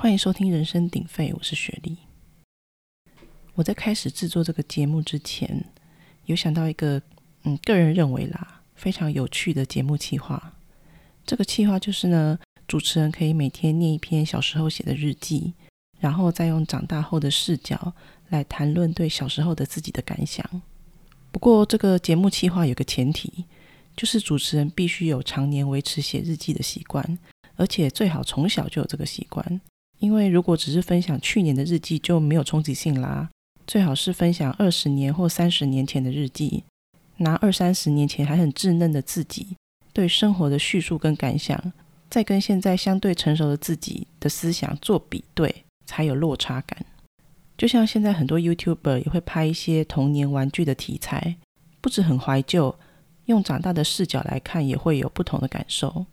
欢迎收听《人声鼎沸》，我是雪莉。我在开始制作这个节目之前，有想到一个，嗯，个人认为啦，非常有趣的节目企划。这个企划就是呢，主持人可以每天念一篇小时候写的日记，然后再用长大后的视角来谈论对小时候的自己的感想。不过，这个节目企划有个前提，就是主持人必须有常年维持写日记的习惯，而且最好从小就有这个习惯。因为如果只是分享去年的日记，就没有冲击性啦。最好是分享二十年或三十年前的日记，拿二三十年前还很稚嫩的自己对生活的叙述跟感想，再跟现在相对成熟的自己的思想做比对，才有落差感。就像现在很多 YouTuber 也会拍一些童年玩具的题材，不止很怀旧，用长大的视角来看，也会有不同的感受。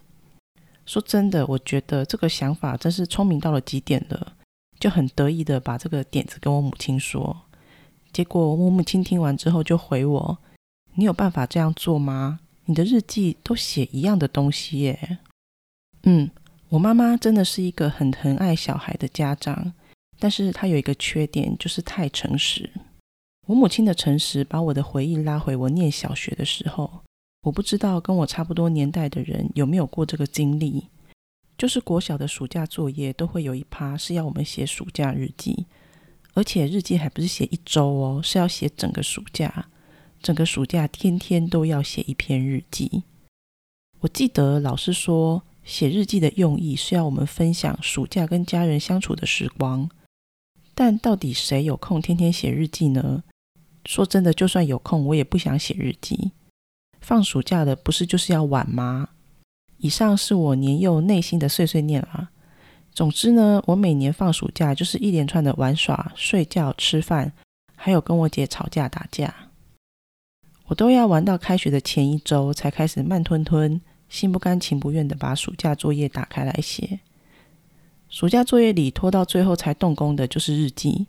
说真的，我觉得这个想法真是聪明到了极点了，就很得意的把这个点子跟我母亲说。结果我母亲听完之后就回我：“你有办法这样做吗？你的日记都写一样的东西耶。”嗯，我妈妈真的是一个很疼爱小孩的家长，但是她有一个缺点，就是太诚实。我母亲的诚实把我的回忆拉回我念小学的时候。我不知道跟我差不多年代的人有没有过这个经历，就是国小的暑假作业都会有一趴是要我们写暑假日记，而且日记还不是写一周哦，是要写整个暑假，整个暑假天天都要写一篇日记。我记得老师说，写日记的用意是要我们分享暑假跟家人相处的时光，但到底谁有空天天写日记呢？说真的，就算有空，我也不想写日记。放暑假的不是就是要玩吗？以上是我年幼内心的碎碎念啊。总之呢，我每年放暑假就是一连串的玩耍、睡觉、吃饭，还有跟我姐吵架打架。我都要玩到开学的前一周才开始慢吞吞、心不甘情不愿的把暑假作业打开来写。暑假作业里拖到最后才动工的就是日记。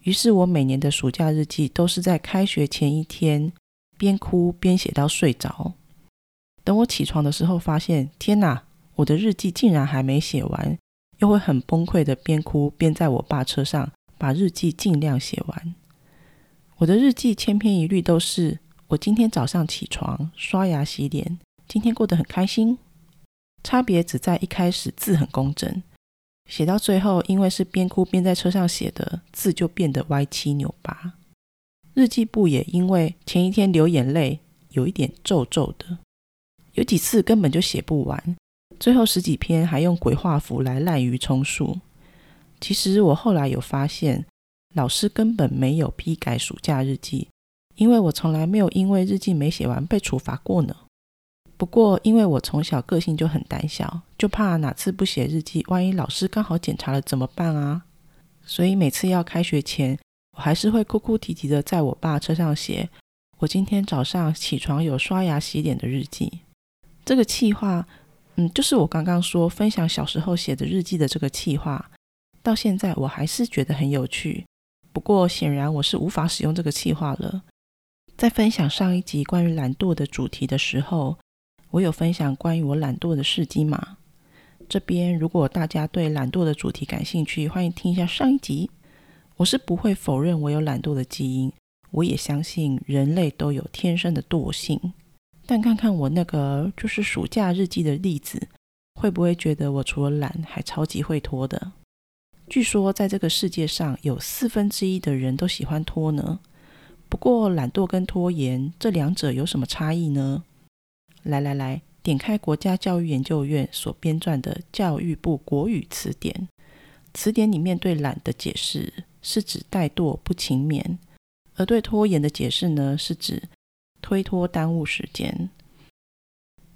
于是我每年的暑假日记都是在开学前一天。边哭边写到睡着。等我起床的时候，发现天哪，我的日记竟然还没写完，又会很崩溃的边哭边在我爸车上把日记尽量写完。我的日记千篇一律都是：我今天早上起床刷牙洗脸，今天过得很开心。差别只在一开始字很工整，写到最后，因为是边哭边在车上写的，字就变得歪七扭八。日记簿也因为前一天流眼泪，有一点皱皱的，有几次根本就写不完，最后十几篇还用鬼画符来滥竽充数。其实我后来有发现，老师根本没有批改暑假日记，因为我从来没有因为日记没写完被处罚过呢。不过因为我从小个性就很胆小，就怕哪次不写日记，万一老师刚好检查了怎么办啊？所以每次要开学前。我还是会哭哭啼啼的在我爸车上写我今天早上起床有刷牙洗脸的日记。这个气话，嗯，就是我刚刚说分享小时候写的日记的这个气话，到现在我还是觉得很有趣。不过显然我是无法使用这个气话了。在分享上一集关于懒惰的主题的时候，我有分享关于我懒惰的事迹嘛？这边如果大家对懒惰的主题感兴趣，欢迎听一下上一集。我是不会否认我有懒惰的基因，我也相信人类都有天生的惰性。但看看我那个就是暑假日记的例子，会不会觉得我除了懒还超级会拖的？据说在这个世界上有四分之一的人都喜欢拖呢。不过懒惰跟拖延这两者有什么差异呢？来来来，点开国家教育研究院所编撰的教育部国语词典，词典里面对懒的解释。是指怠惰不勤勉，而对拖延的解释呢，是指推脱耽误时间。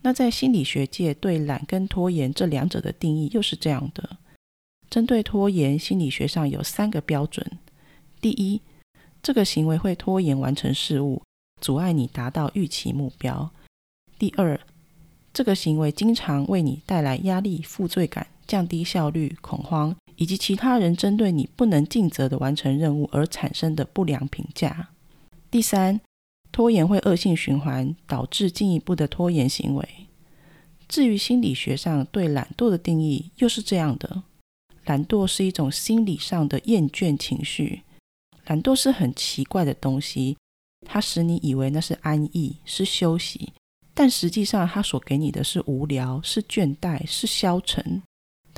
那在心理学界，对懒跟拖延这两者的定义又是这样的：针对拖延，心理学上有三个标准。第一，这个行为会拖延完成事物，阻碍你达到预期目标；第二，这个行为经常为你带来压力、负罪感、降低效率、恐慌。以及其他人针对你不能尽责的完成任务而产生的不良评价。第三，拖延会恶性循环，导致进一步的拖延行为。至于心理学上对懒惰的定义，又是这样的：懒惰是一种心理上的厌倦情绪。懒惰是很奇怪的东西，它使你以为那是安逸，是休息，但实际上它所给你的是无聊，是倦怠，是消沉。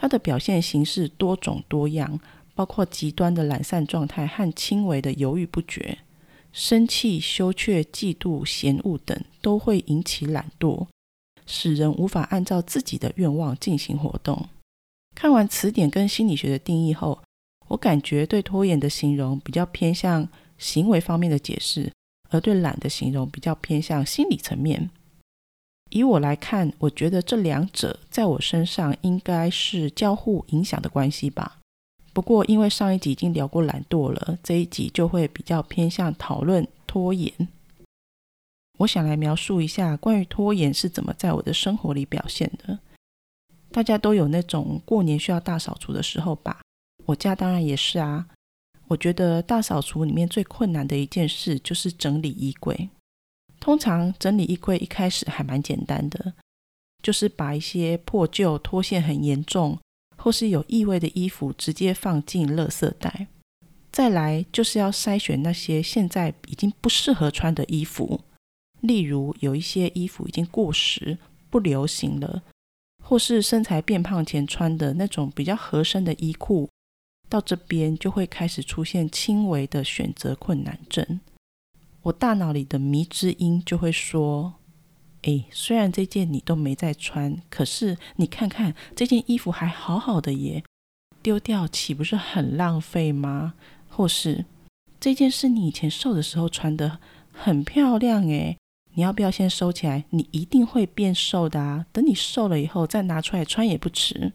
它的表现形式多种多样，包括极端的懒散状态和轻微的犹豫不决。生气、羞怯、嫉妒、嫌恶等都会引起懒惰，使人无法按照自己的愿望进行活动。看完词典跟心理学的定义后，我感觉对拖延的形容比较偏向行为方面的解释，而对懒的形容比较偏向心理层面。以我来看，我觉得这两者在我身上应该是交互影响的关系吧。不过，因为上一集已经聊过懒惰了，这一集就会比较偏向讨论拖延。我想来描述一下关于拖延是怎么在我的生活里表现的。大家都有那种过年需要大扫除的时候吧？我家当然也是啊。我觉得大扫除里面最困难的一件事就是整理衣柜。通常整理衣柜一开始还蛮简单的，就是把一些破旧、脱线很严重或是有异味的衣服直接放进垃圾袋。再来就是要筛选那些现在已经不适合穿的衣服，例如有一些衣服已经过时、不流行了，或是身材变胖前穿的那种比较合身的衣裤，到这边就会开始出现轻微的选择困难症。我大脑里的迷之音就会说：“哎，虽然这件你都没在穿，可是你看看这件衣服还好好的耶，丢掉岂不是很浪费吗？或是这件是你以前瘦的时候穿的，很漂亮诶，你要不要先收起来？你一定会变瘦的啊！等你瘦了以后再拿出来穿也不迟。”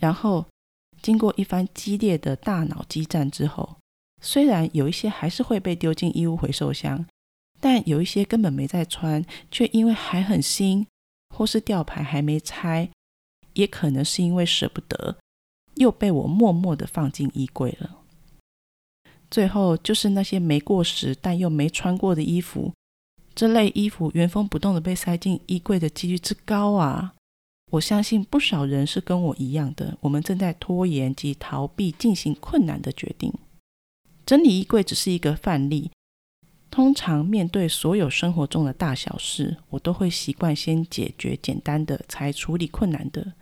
然后经过一番激烈的大脑激战之后。虽然有一些还是会被丢进衣物回收箱，但有一些根本没在穿，却因为还很新，或是吊牌还没拆，也可能是因为舍不得，又被我默默的放进衣柜了。最后就是那些没过时但又没穿过的衣服，这类衣服原封不动的被塞进衣柜的几率之高啊！我相信不少人是跟我一样的，我们正在拖延及逃避进行困难的决定。整理衣柜只是一个范例。通常面对所有生活中的大小事，我都会习惯先解决简单的，才处理困难的。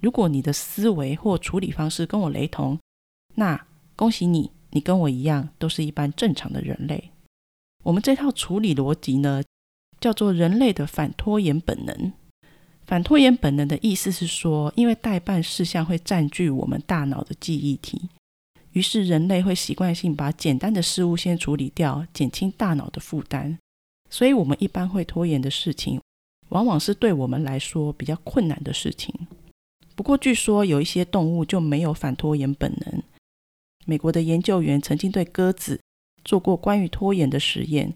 如果你的思维或处理方式跟我雷同，那恭喜你，你跟我一样，都是一般正常的人类。我们这套处理逻辑呢，叫做人类的反拖延本能。反拖延本能的意思是说，因为代办事项会占据我们大脑的记忆体。于是人类会习惯性把简单的事物先处理掉，减轻大脑的负担。所以，我们一般会拖延的事情，往往是对我们来说比较困难的事情。不过，据说有一些动物就没有反拖延本能。美国的研究员曾经对鸽子做过关于拖延的实验。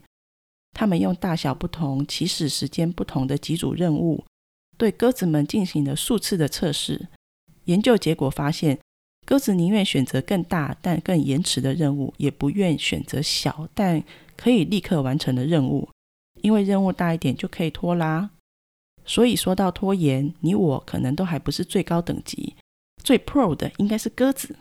他们用大小不同、起始时间不同的几组任务，对鸽子们进行了数次的测试。研究结果发现。鸽子宁愿选择更大但更延迟的任务，也不愿选择小但可以立刻完成的任务，因为任务大一点就可以拖拉。所以说到拖延，你我可能都还不是最高等级，最 pro 的应该是鸽子。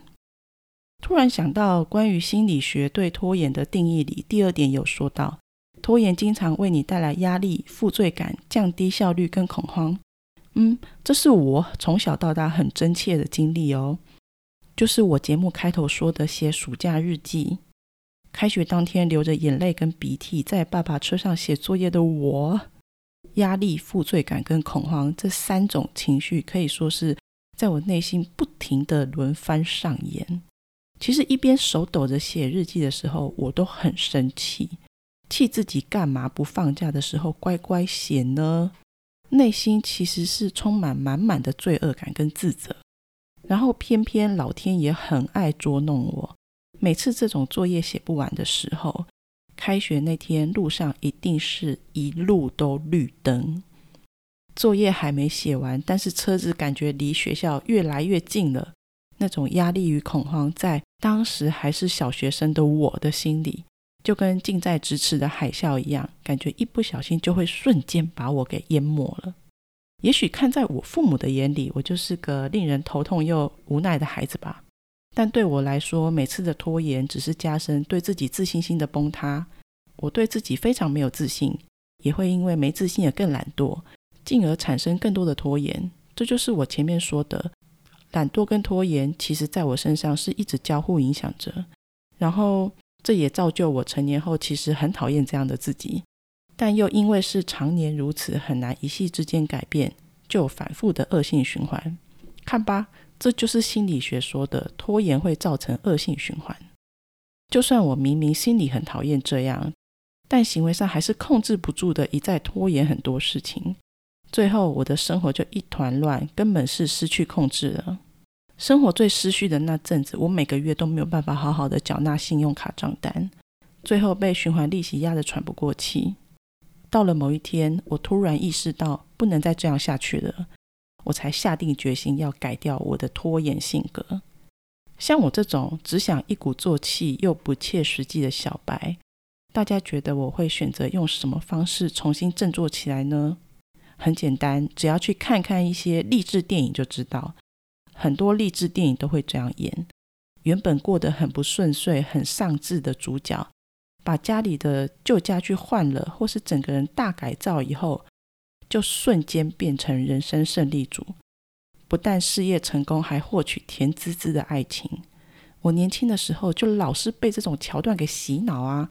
突然想到，关于心理学对拖延的定义里，第二点有说到，拖延经常为你带来压力、负罪感、降低效率跟恐慌。嗯，这是我从小到大很真切的经历哦。就是我节目开头说的写暑假日记，开学当天流着眼泪跟鼻涕在爸爸车上写作业的我，压力、负罪感跟恐慌这三种情绪可以说是在我内心不停的轮番上演。其实一边手抖着写日记的时候，我都很生气，气自己干嘛不放假的时候乖乖写呢？内心其实是充满满满的罪恶感跟自责。然后偏偏老天也很爱捉弄我，每次这种作业写不完的时候，开学那天路上一定是一路都绿灯。作业还没写完，但是车子感觉离学校越来越近了，那种压力与恐慌，在当时还是小学生的我的心里，就跟近在咫尺的海啸一样，感觉一不小心就会瞬间把我给淹没了。也许看在我父母的眼里，我就是个令人头痛又无奈的孩子吧。但对我来说，每次的拖延只是加深对自己自信心的崩塌。我对自己非常没有自信，也会因为没自信而更懒惰，进而产生更多的拖延。这就是我前面说的，懒惰跟拖延，其实在我身上是一直交互影响着。然后，这也造就我成年后其实很讨厌这样的自己，但又因为是常年如此，很难一夕之间改变，就反复的恶性循环。看吧。这就是心理学说的拖延会造成恶性循环。就算我明明心里很讨厌这样，但行为上还是控制不住的，一再拖延很多事情，最后我的生活就一团乱，根本是失去控制了。生活最失序的那阵子，我每个月都没有办法好好的缴纳信用卡账单，最后被循环利息压得喘不过气。到了某一天，我突然意识到不能再这样下去了。我才下定决心要改掉我的拖延性格。像我这种只想一鼓作气又不切实际的小白，大家觉得我会选择用什么方式重新振作起来呢？很简单，只要去看看一些励志电影就知道，很多励志电影都会这样演：原本过得很不顺遂、很丧志的主角，把家里的旧家具换了，或是整个人大改造以后。就瞬间变成人生胜利组，不但事业成功，还获取甜滋滋的爱情。我年轻的时候就老是被这种桥段给洗脑啊，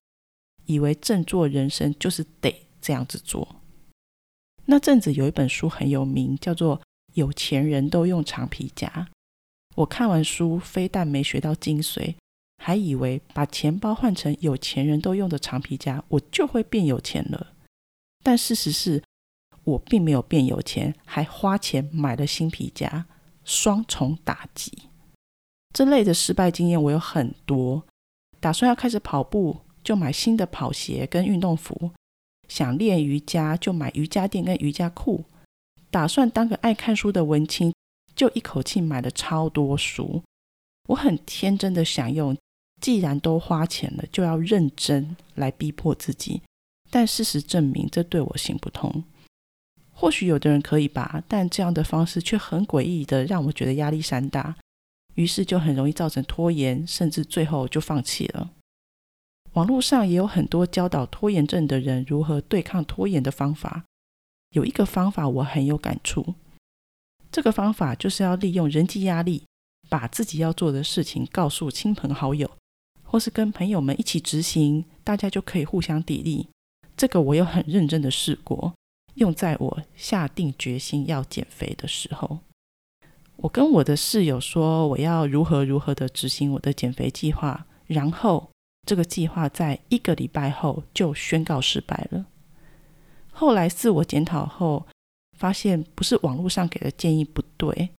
以为振作人生就是得这样子做。那阵子有一本书很有名，叫做《有钱人都用长皮夹》。我看完书，非但没学到精髓，还以为把钱包换成有钱人都用的长皮夹，我就会变有钱了。但事实是。我并没有变有钱，还花钱买了新皮夹，双重打击。这类的失败经验我有很多。打算要开始跑步，就买新的跑鞋跟运动服；想练瑜伽，就买瑜伽垫跟瑜伽裤；打算当个爱看书的文青，就一口气买了超多书。我很天真的想用，既然都花钱了，就要认真来逼迫自己。但事实证明，这对我行不通。或许有的人可以吧，但这样的方式却很诡异的让我觉得压力山大，于是就很容易造成拖延，甚至最后就放弃了。网络上也有很多教导拖延症的人如何对抗拖延的方法，有一个方法我很有感触，这个方法就是要利用人际压力，把自己要做的事情告诉亲朋好友，或是跟朋友们一起执行，大家就可以互相砥砺。这个我有很认真的试过。用在我下定决心要减肥的时候，我跟我的室友说我要如何如何的执行我的减肥计划，然后这个计划在一个礼拜后就宣告失败了。后来自我检讨后，发现不是网络上给的建议不对，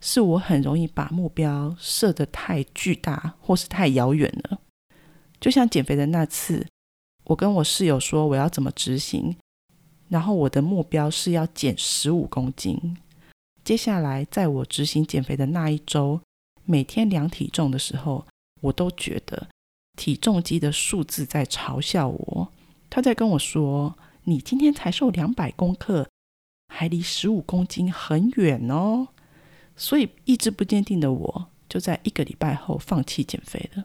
是我很容易把目标设得太巨大或是太遥远了。就像减肥的那次，我跟我室友说我要怎么执行。然后我的目标是要减十五公斤。接下来，在我执行减肥的那一周，每天量体重的时候，我都觉得体重机的数字在嘲笑我。他在跟我说：“你今天才瘦两百公克，还离十五公斤很远哦。”所以意志不坚定的我，就在一个礼拜后放弃减肥了。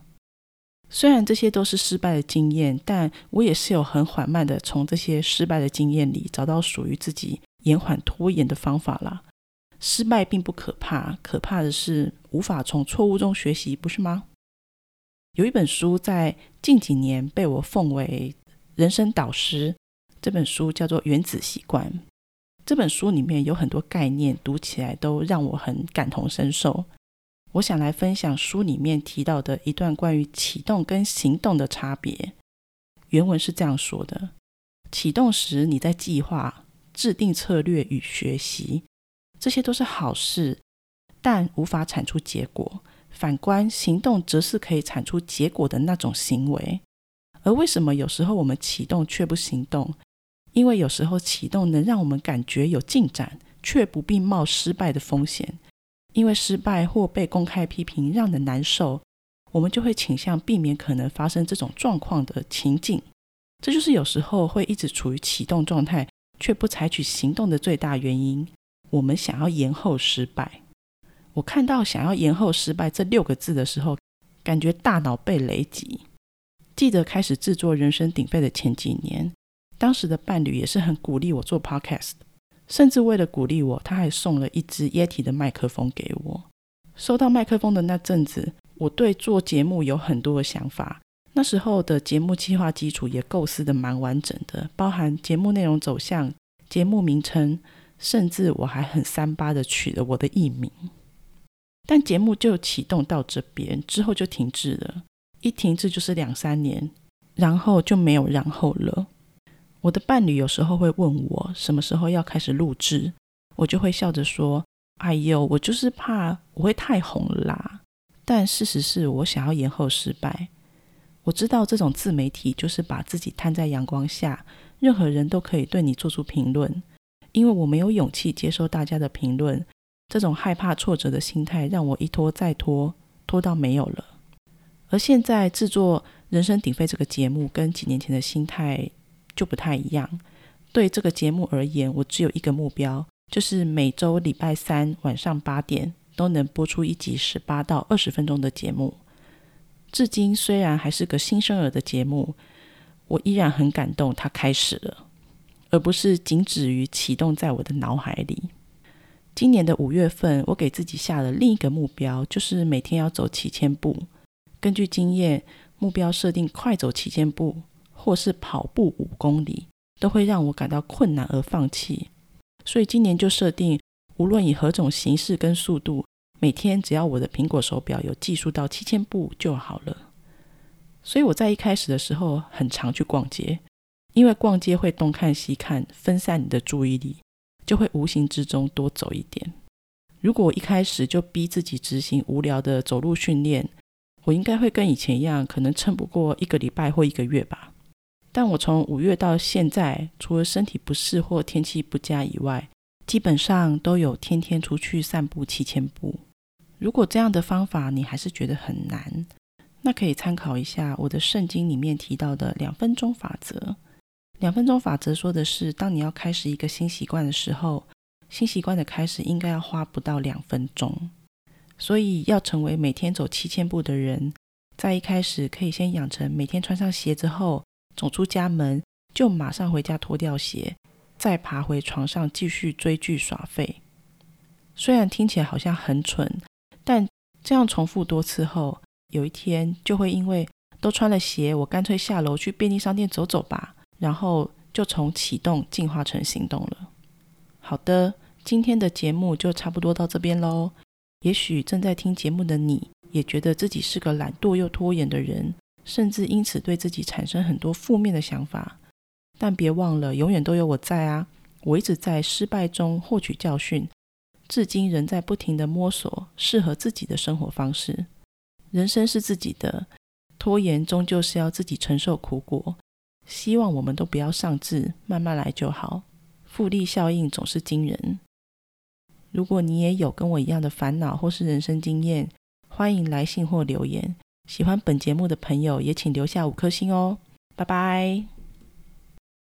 虽然这些都是失败的经验，但我也是有很缓慢的从这些失败的经验里找到属于自己延缓拖延的方法啦。失败并不可怕，可怕的是无法从错误中学习，不是吗？有一本书在近几年被我奉为人生导师，这本书叫做《原子习惯》。这本书里面有很多概念，读起来都让我很感同身受。我想来分享书里面提到的一段关于启动跟行动的差别。原文是这样说的：启动时你在计划、制定策略与学习，这些都是好事，但无法产出结果。反观行动，则是可以产出结果的那种行为。而为什么有时候我们启动却不行动？因为有时候启动能让我们感觉有进展，却不必冒失败的风险。因为失败或被公开批评让人难受，我们就会倾向避免可能发生这种状况的情境。这就是有时候会一直处于启动状态却不采取行动的最大原因。我们想要延后失败。我看到“想要延后失败”这六个字的时候，感觉大脑被雷击。记得开始制作人声鼎沸的前几年，当时的伴侣也是很鼓励我做 podcast，甚至为了鼓励我，他还送了一支 Yeti 的麦克风给我。收到麦克风的那阵子，我对做节目有很多的想法。那时候的节目计划基础也构思的蛮完整的，包含节目内容走向、节目名称，甚至我还很三八的取了我的艺名。但节目就启动到这边之后就停滞了，一停滞就是两三年，然后就没有然后了。我的伴侣有时候会问我什么时候要开始录制，我就会笑着说：“哎呦，我就是怕我会太红啦。”但事实是我想要延后失败。我知道这种自媒体就是把自己摊在阳光下，任何人都可以对你做出评论。因为我没有勇气接受大家的评论，这种害怕挫折的心态让我一拖再拖，拖到没有了。而现在制作《人声鼎沸》这个节目，跟几年前的心态就不太一样。对这个节目而言，我只有一个目标，就是每周礼拜三晚上八点都能播出一集十八到二十分钟的节目。至今虽然还是个新生儿的节目，我依然很感动，它开始了，而不是仅止于启动在我的脑海里。今年的五月份，我给自己下了另一个目标，就是每天要走七千步。根据经验，目标设定快走七千步，或是跑步五公里，都会让我感到困难而放弃。所以今年就设定，无论以何种形式跟速度。每天只要我的苹果手表有计数到七千步就好了。所以我在一开始的时候很常去逛街，因为逛街会东看西看，分散你的注意力，就会无形之中多走一点。如果一开始就逼自己执行无聊的走路训练，我应该会跟以前一样，可能撑不过一个礼拜或一个月吧。但我从五月到现在，除了身体不适或天气不佳以外，基本上都有天天出去散步七千步。如果这样的方法你还是觉得很难，那可以参考一下我的圣经里面提到的两分钟法则。两分钟法则说的是，当你要开始一个新习惯的时候，新习惯的开始应该要花不到两分钟。所以要成为每天走七千步的人，在一开始可以先养成每天穿上鞋子后，走出家门就马上回家脱掉鞋，再爬回床上继续追剧耍废。虽然听起来好像很蠢。但这样重复多次后，有一天就会因为都穿了鞋，我干脆下楼去便利商店走走吧，然后就从启动进化成行动了。好的，今天的节目就差不多到这边喽。也许正在听节目的你也觉得自己是个懒惰又拖延的人，甚至因此对自己产生很多负面的想法。但别忘了，永远都有我在啊！我一直在失败中获取教训。至今仍在不停的摸索适合自己的生活方式。人生是自己的，拖延终究是要自己承受苦果。希望我们都不要上志，慢慢来就好。复利效应总是惊人。如果你也有跟我一样的烦恼或是人生经验，欢迎来信或留言。喜欢本节目的朋友也请留下五颗星哦。拜拜。